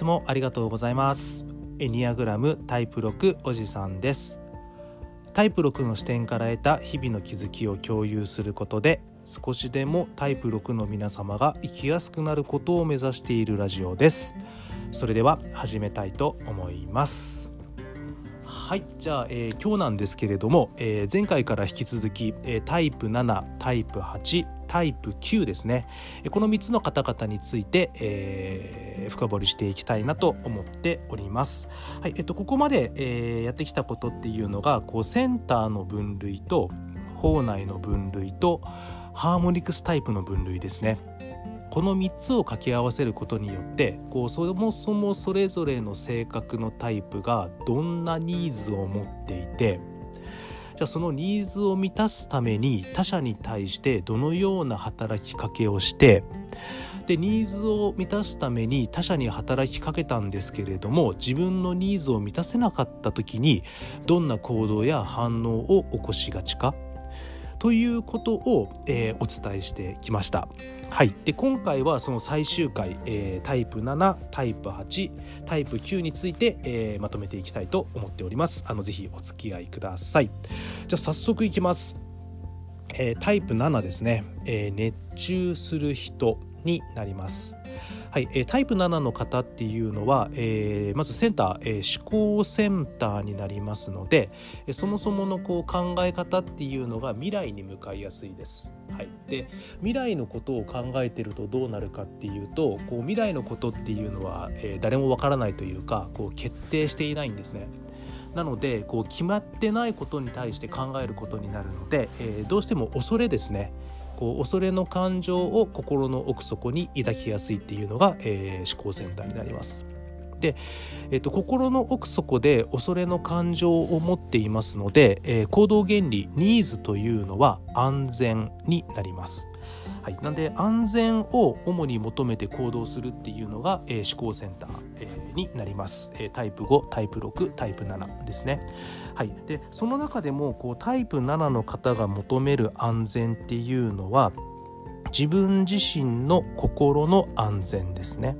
つもありがとうございます。エニアグラムタイプ6おじさんです。タイプ6の視点から得た日々の気づきを共有することで少しでもタイプ6の皆様が生きやすくなることを目指しているラジオです。それでは始めたいと思います。はいじゃあ、えー、今日なんですけれども、えー、前回から引き続き、えー、タイプ7タイプ8タイプ9ですね。この3つの方々について、えー、深掘りしていきたいなと思っております。はいえっと、ここまで、えー、やってきたことっていうのがこうセンターの分類と法内の分類とハーモニクスタイプの分類ですね。この3つを掛け合わせることによってこうそもそもそれぞれの性格のタイプがどんなニーズを持っていてじゃあそのニーズを満たすために他者に対してどのような働きかけをしてでニーズを満たすために他者に働きかけたんですけれども自分のニーズを満たせなかった時にどんな行動や反応を起こしがちか？ということを、えー、お伝えしてきました。はい、で今回はその最終回、えー、タイプ7タイプ8タイプ9について、えー、まとめていきたいと思っております。あのぜひお付き合いください。じゃあ早速いきます、え、タイプ7ですね、え熱中する人。になりますはい、えー、タイプ7の方っていうのは、えー、まずセンター、えー、思考センターになりますので、えそもそものこう考え方っていうのが未来に向かいやすいです。はい、で未来のことを考えてるとどうなるかっていうとこう未来のことっていうのは、え誰もわからないというかこう決定していないんですね。なのでこう決まってないことに対して考えることになるので、えどうしても恐れですねこう恐れの感情を心の奥底に抱きやすいっていうのが、えー、思考センターになります。で、えっと、心の奥底で恐れの感情を持っていますので、えー、行動原理ニーズというのは安全になります。はい、なんで安全を主に求めて行動するっていうのが、えー、思考センター、えー、になります、えー、タイプ5タイプ6タイプ7ですね。はい、でその中でもこうタイプ7の方が求める安全っていうのは自分自身の心の安全ですね。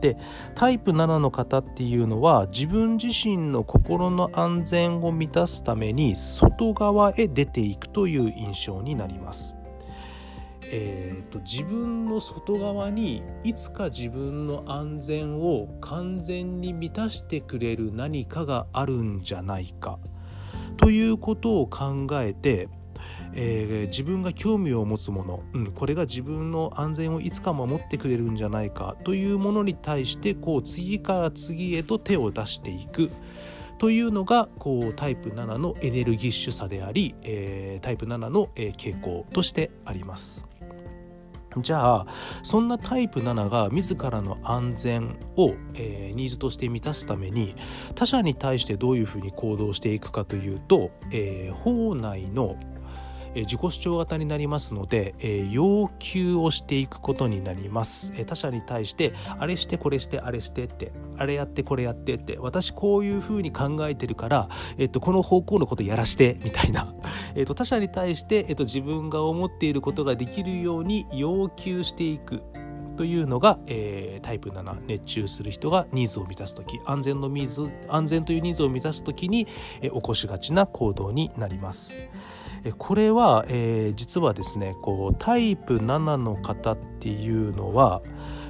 でタイプ7の方っていうのは自分自身の心の安全を満たすために外側へ出ていくという印象になります。えーと、自分の外側にいつか自分の安全を完全に満たしてくれる何かがあるんじゃないかということを考えて、えー、自分が興味を持つもの、うん、これが自分の安全をいつか守ってくれるんじゃないかというものに対してこう次から次へと手を出していく。というのがこうタイプ7のエネルギッシュさであり、えー、タイプ7の、えー、傾向としてあります。じゃあそんなタイプ7が自らの安全を、えー、ニーズとして満たすために他者に対してどういうふうに行動していくかというと、えー、法内の自己主張型になりますので、要求をしていくことになります、他者に対してあれしてこれしてあれしてってあれやってこれやってって私こういうふうに考えてるから、えっと、この方向のことやらしてみたいな、えっと、他者に対して、えっと、自分が思っていることができるように要求していく。というのが、えー、タイプ7熱中する人がニーズを満たす時。安全のニーズ安全というニーズを満たす時に、えー、起こしがちな行動になります。これは、えー、実はですねこうタイプ7の方っていうのは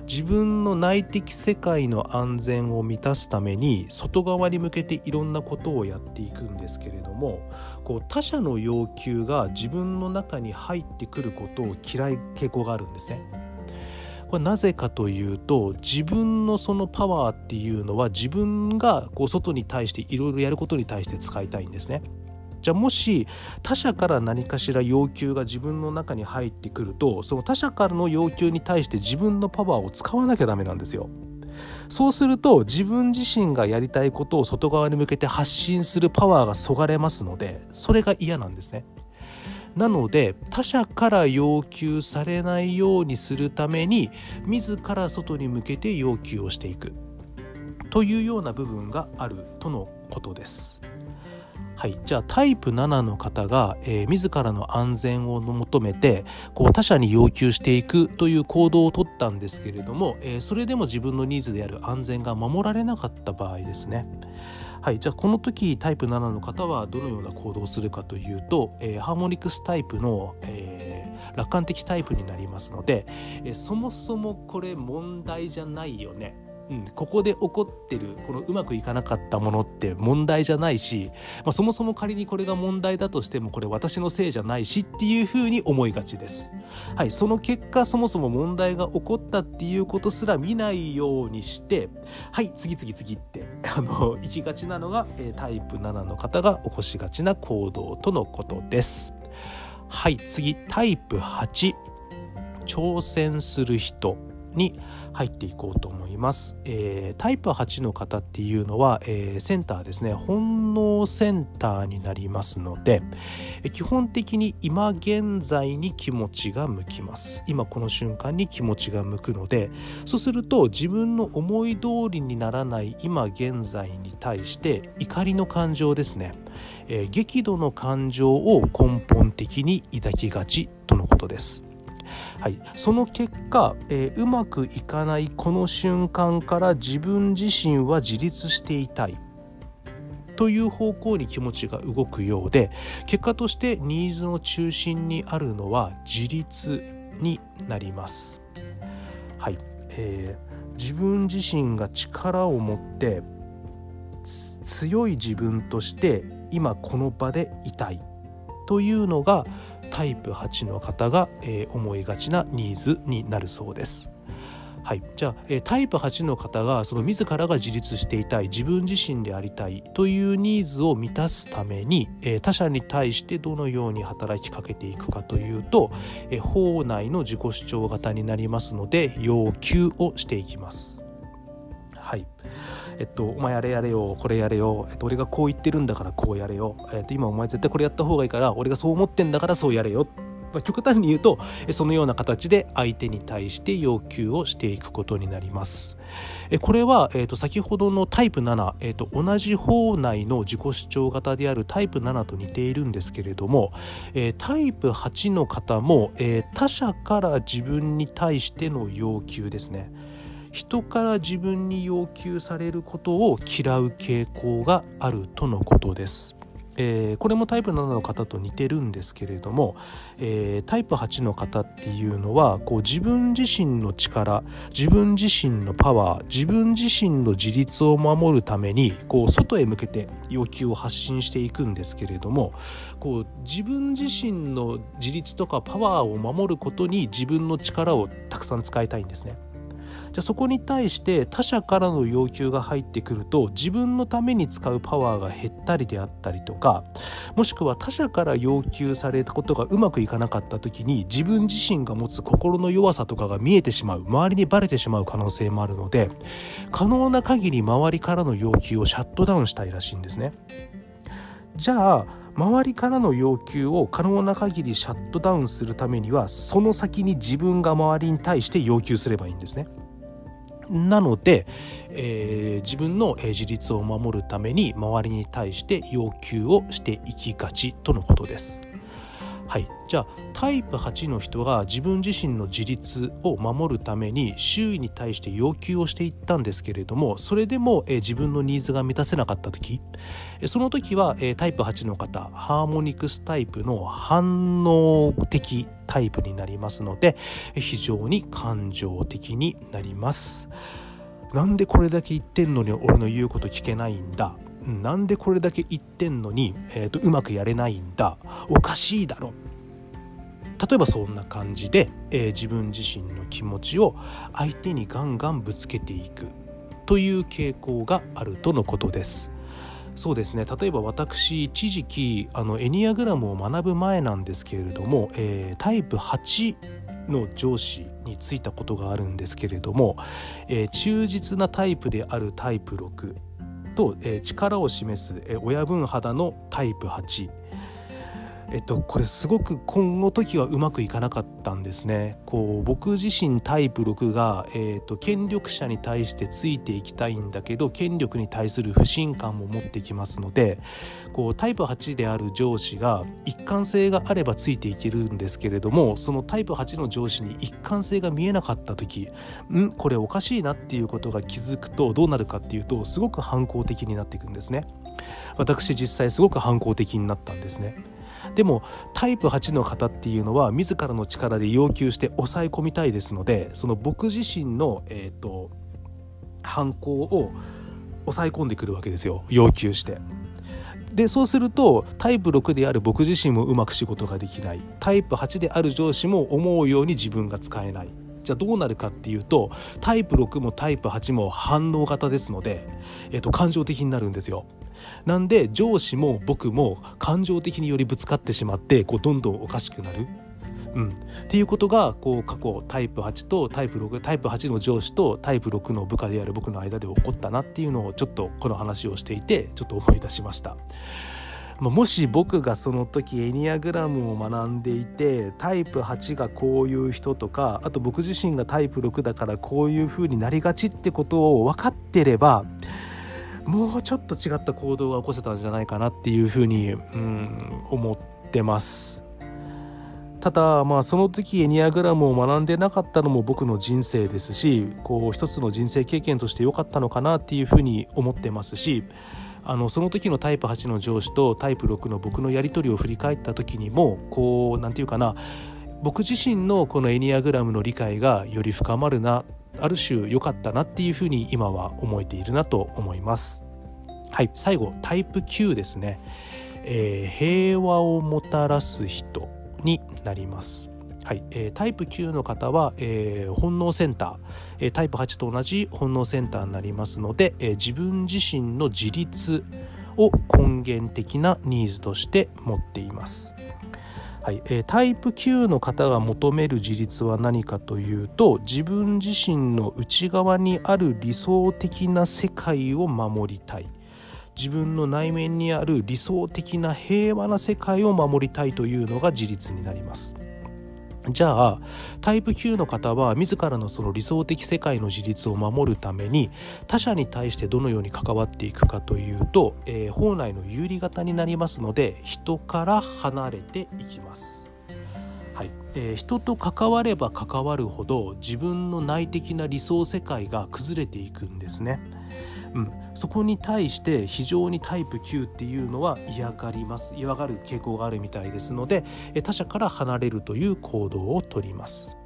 自分の内的世界の安全を満たすために外側に向けていろんなことをやっていくんですけれどもこう他者の要求が自分の中に入ってくることを嫌い傾向があるんですね。これなぜかというと自分のそのパワーっていうのは自分がこう外に対していろいろやることに対して使いたいんですね。じゃあもし他者から何かしら要求が自分の中に入ってくるとその他者からの要求に対して自分のパワーを使わなきゃダメなんですよ。そうすると自分自身がやりたいことを外側に向けて発信するパワーがそがれますのでそれが嫌なんですね。なので他者から要求されないようにするために自ら外に向けて要求をしていくというような部分があるとのことです。はい、じゃあタイプ7の方が、えー、自らの安全を求めてこう他者に要求していくという行動をとったんですけれども、えー、それでも自分のニーズである安全が守られなかった場合ですね。はい、じゃあこの時タイプ7の方はどのような行動をするかというと、えー、ハーモニクスタイプの、えー、楽観的タイプになりますので、えー、そもそもこれ問題じゃないよね。うん、ここで起こってるこのうまくいかなかったものって問題じゃないし、まあ、そもそも仮にこれが問題だとしてもこれ私のせいじゃないしっていうふうに思いがちです。はい、その結果そもそも問題が起こったっていうことすら見ないようにしてはい次々次って あの行きがちなのが、えタイプ7の方が起こしがちな行動とのことです。はい次タイプ8挑戦する人に入っていこうと思います、えー、タイプ8の方っていうのは、えー、センターですね。本能センターになりますので、基本的に今現在に気持ちが向きます。今この瞬間に気持ちが向くのでそうすると自分の思い通りにならない今現在に対して怒りの感情ですね、え激怒の感情を根本的に抱きがちとのことです。はい、その結果、えー、うまくいかないこの瞬間から自分自身は自立していたい。という方向に気持ちが動くようで結果としてニーズの中心にあるのは自立になります。はい。えー、自分自身が力を持って強い自分として今この場でいたい。というのがタイプ8の方が、えー、思いがちなニーズになるそうです。はい、じゃあ、え、タイプ8の方がその自らが自立していたい自分自身でありたいというニーズを満たすために、え、他者に対してどのように働きかけていくかというと、え、法内の自己主張型になりますので要求をしていきます。はいえっと、お前あれやれよこれやれよ、えっと、俺がこう言ってるんだからこうやれよ、えっと、今お前絶対これやった方がいいから俺がそう思ってんだからそうやれよ。まあ、極端に言うとそのような形で相手に対して要求をしていくことになります。これは、えー、と先ほどのタイプ7、えー、と同じ方内の自己主張型であるタイプ7と似ているんですけれども、えー、タイプ8の方も、えー、他者から自分に対しての要求ですね。人から自分に要求されることを嫌う傾向があるとのことです。えー、これもタイプ7の方と似てるんですけれども、えー、タイプ8の方っていうのはこう自分自身の力自分自身のパワー自分自身の自立を守るためにこう外へ向けて要求を発信していくんですけれどもこう自分自身の自立とかパワーを守ることに自分の力をたくさん使いたいんですね。じゃそこに対して他者からの要求が入ってくると自分のために使うパワーが減ったりであったりとかもしくは他者から要求されたことがうまくいかなかった時に自分自身が持つ心の弱さとかが見えてしまう周りにバレてしまう可能性もあるので可能な限り周りからの要求をシャットダウンしたいらしいんですね。じゃあ周りからの要求を可能な限りシャットダウンするためにはその先に自分が周りに対して要求すればいいんですね。なので、えー、自分の自立を守るために周りに対して要求をしていきがちとのことです。はい、じゃあタイプ8の人が自分自身の自立を守るために周囲に対して要求をしていったんですけれどもそれでも、え自分のニーズが満たせなかった時その時は、えタイプ8の方ハーモニクスタイプの反応的タイプになりますので非常に感情的になります。なんでこれだけ言ってんのに俺の言うこと聞けないんだ？なんでこれだけ言ってんのに、えーと、うまくやれないんだ。おかしいだろ。例えばそんな感じで、えー、自分自身の気持ちを相手にガンガンぶつけていく。という傾向があるとのことです。そうですね。例えば私一時期あのエニアグラムを学ぶ前なんですけれども、えー、タイプ8の上司に就いたことがあるんですけれども、えー、忠実なタイプであるタイプ6と、え、力を示す、え、親分肌のタイプ8えっと、これすごく今後時はうまくいかなかったんですね。こう僕自身タイプ6が、えっと、権力者に対してついていきたいんだけど権力に対する不信感も持ってきますのでこうタイプ8である上司が一貫性があればついていけるんですけれどもそのタイプ8の上司に一貫性が見えなかった時ん？これおかしいなっていうことが気づくとどうなるかっていうとすごく反抗的になっていくんですね。私実際すごく反抗的になったんですね。でもタイプ8の方っていうのは自らの力で要求して抑え込みたいですのでその僕自身の、えーと、犯行を抑え込んでくるわけですよ。要求して。でそうするとタイプ6である僕自身もうまく仕事ができない。タイプ8である上司も思うように自分が使えない。じゃあどうなるかっていうとタイプ6もタイプ8も反応型ですので、えっと、感情的になるんですよ。なんで上司も僕も感情的によりぶつかってしまってこうどんどんおかしくなる。うん、っていうことがこう過去タイプ8とタイプ6タイプ8の上司とタイプ6の部下である僕の間で起こったなっていうのをちょっとこの話をしていてちょっと思い出しました。もし僕がその時エニアグラムを学んでいてタイプ8がこういう人とかあと僕自身がタイプ6だからこういう風になりがちってことを分かってればもうちょっと違った行動が起こせたんじゃないかなっていうふうに、うん、思ってます。ただまあその時エニアグラムを学んでなかったのも僕の人生ですしこう一つの人生経験として良かったのかなっていうふうに思ってますしあのその時のタイプ8の上司とタイプ6の僕のやり取りを振り返った時にもこう何て言うかな僕自身のこのエニアグラムの理解がより深まるなある種良かったなっていうふうに今は思えているなと思います。はい、最後タイプ9ですね、えー、平和をもたらす人になります。はい、えー、タイプ9の方は、えー、本能センター、えー、タイプ8と同じ本能センターになりますので、えー、自分自身の自立を根源的なニーズとして持っています。はいえー、タイプ9の方が求める自立は何かというと自分自身の内側にある理想的な世界を守りたい自分の内面にある理想的な平和な世界を守りたいというのが自立になります。じゃあタイプ9の方は自らのその理想的世界の自立を守るために他者に対してどのように関わっていくかというと、えー、法内の有利型になりますので人から離れていきます。はいえー、人と関われば関わるほど自分の内的な理想世界が崩れていくんですね。うん、そこに対して非常にタイプ9っていうのは嫌がります嫌がる傾向があるみたいですので他者から離れるという行動をとります。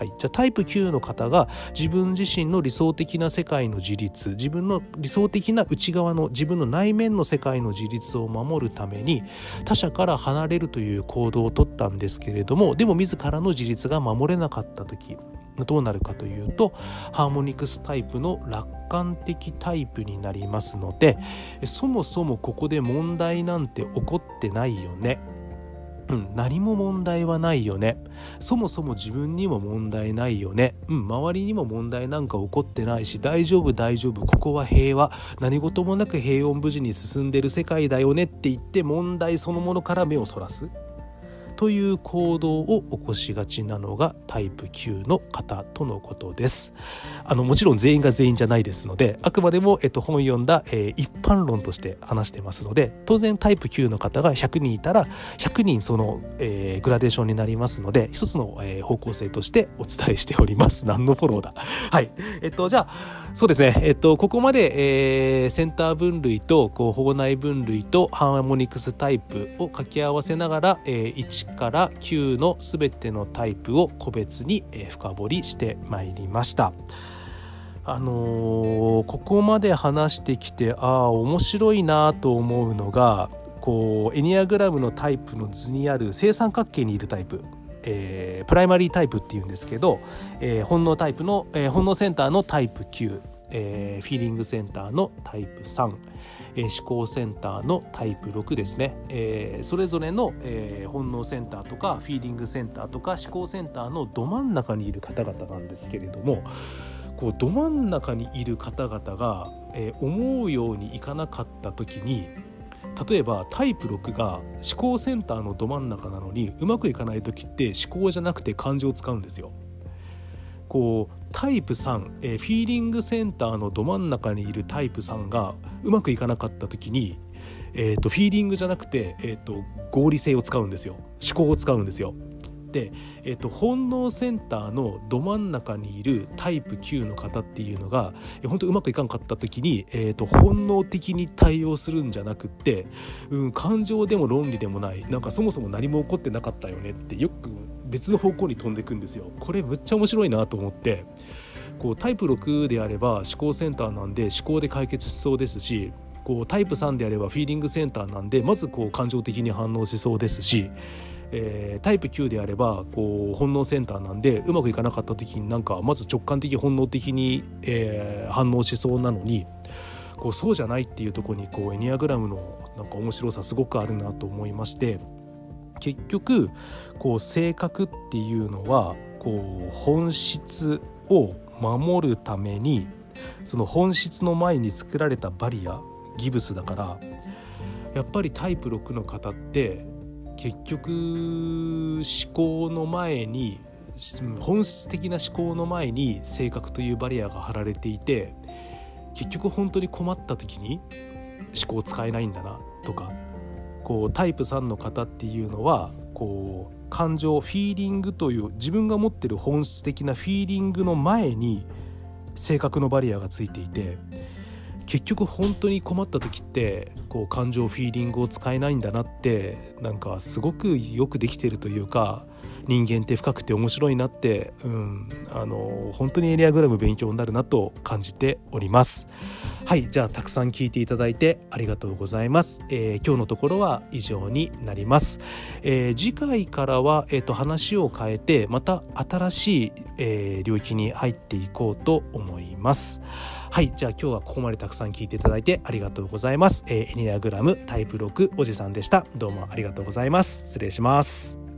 はい、じゃあタイプ9の方が自分自身の理想的な世界の自立自分の理想的な内側の自分の内面の世界の自立を守るために他者から離れるという行動をとったんですけれどもでも自らの自立が守れなかった時どうなるかというとハーモニクスタイプの楽観的タイプになりますのでそもそもここで問題なんて起こってないよね。うん、何も問題はないよね。そもそも自分にも問題ないよね、うん、周りにも問題なんか起こってないし大丈夫大丈夫ここは平和。何事もなく平穏無事に進んでる世界だよねって言って問題そのものから目をそらす。という行動を起こしがちなのがタイプ9の方とのことです。あのもちろん全員が全員じゃないですのであくまでも、えっと、本読んだ、えー、一般論として話してますので当然タイプ9の方が100人いたら100人その、えー、グラデーションになりますので一つの、えー、方向性としてお伝えしております。何のフォローだはいえっとじゃあそうですね、えっと、ここまで、えー、センター分類とこう法内分類とハーモニクスタイプを掛け合わせながら、えー、1から9の全てのタイプを個別に、えー、深掘りしてまいりました。あのー、ここまで話してきてああ面白いなと思うのがこうエニアグラムのタイプの図にある正三角形にいるタイプえー、プライマリータイプっていうんですけど、えー、本能タイプの、えー、本能センターのタイプ9、えー、フィーリングセンターのタイプ3、えー、思考センターのタイプ6ですね、えー、それぞれの、えー、本能センターとかフィーリングセンターとか思考センターのど真ん中にいる方々なんですけれどもこうど真ん中にいる方々が、えー、思うようにいかなかった時に例えばタイプ6が思考センターのど真ん中なのにうまくいかない時って思考じゃなくて感情を使うんですよ。こうタイプ3、えー、フィーリングセンターのど真ん中にいるタイプ3がうまくいかなかった時に、えーと、フィーリングじゃなくて、えーと合理性を使うんですよ思考を使うんですよ。えーと、本能センターのど真ん中にいるタイプ9の方っていうのが本当うまくいかんかった時に、えーと、本能的に対応するんじゃなくって、うん、感情でも論理でもないなんかそもそも何も起こってなかったよねってよく別の方向に飛んでいくんですよ。これむっちゃ面白いなと思ってこうタイプ6であれば思考センターなんで思考で解決しそうですしこうタイプ3であればフィーリングセンターなんでまずこう感情的に反応しそうですしえー、タイプ9であればこう本能センターなんでうまくいかなかった時になんかまず直感的本能的に、えー、反応しそうなのにこうそうじゃないっていうとこにこうエニアグラムのなんか面白さすごくあるなと思いまして結局こう性格っていうのはこう本質を守るためにその本質の前に作られたバリアギブスだからやっぱりタイプ6の方って結局思考の前に本質的な思考の前に性格というバリアが張られていて結局本当に困った時に思考使えないんだなとかこうタイプ3の方っていうのはこう感情フィーリングという自分が持ってる本質的なフィーリングの前に性格のバリアがついていて結局本当に困った時ってこう感情フィーリングを使えないんだなってなんかすごくよくできてるというか人間って深くて面白いなって、うん、あの本当にエリアグラム勉強になるなと感じております。はいじゃあたくさん聞いていただいてありがとうございます、えー、今日のところは以上になります、えー、次回からは、えーと、話を変えてまた新しい、えー、領域に入っていこうと思います。はいじゃあ今日はここまでたくさん聞いていただいてありがとうございます、えー、エニアグラムタイプ6おじさんでした。どうもありがとうございます。失礼します。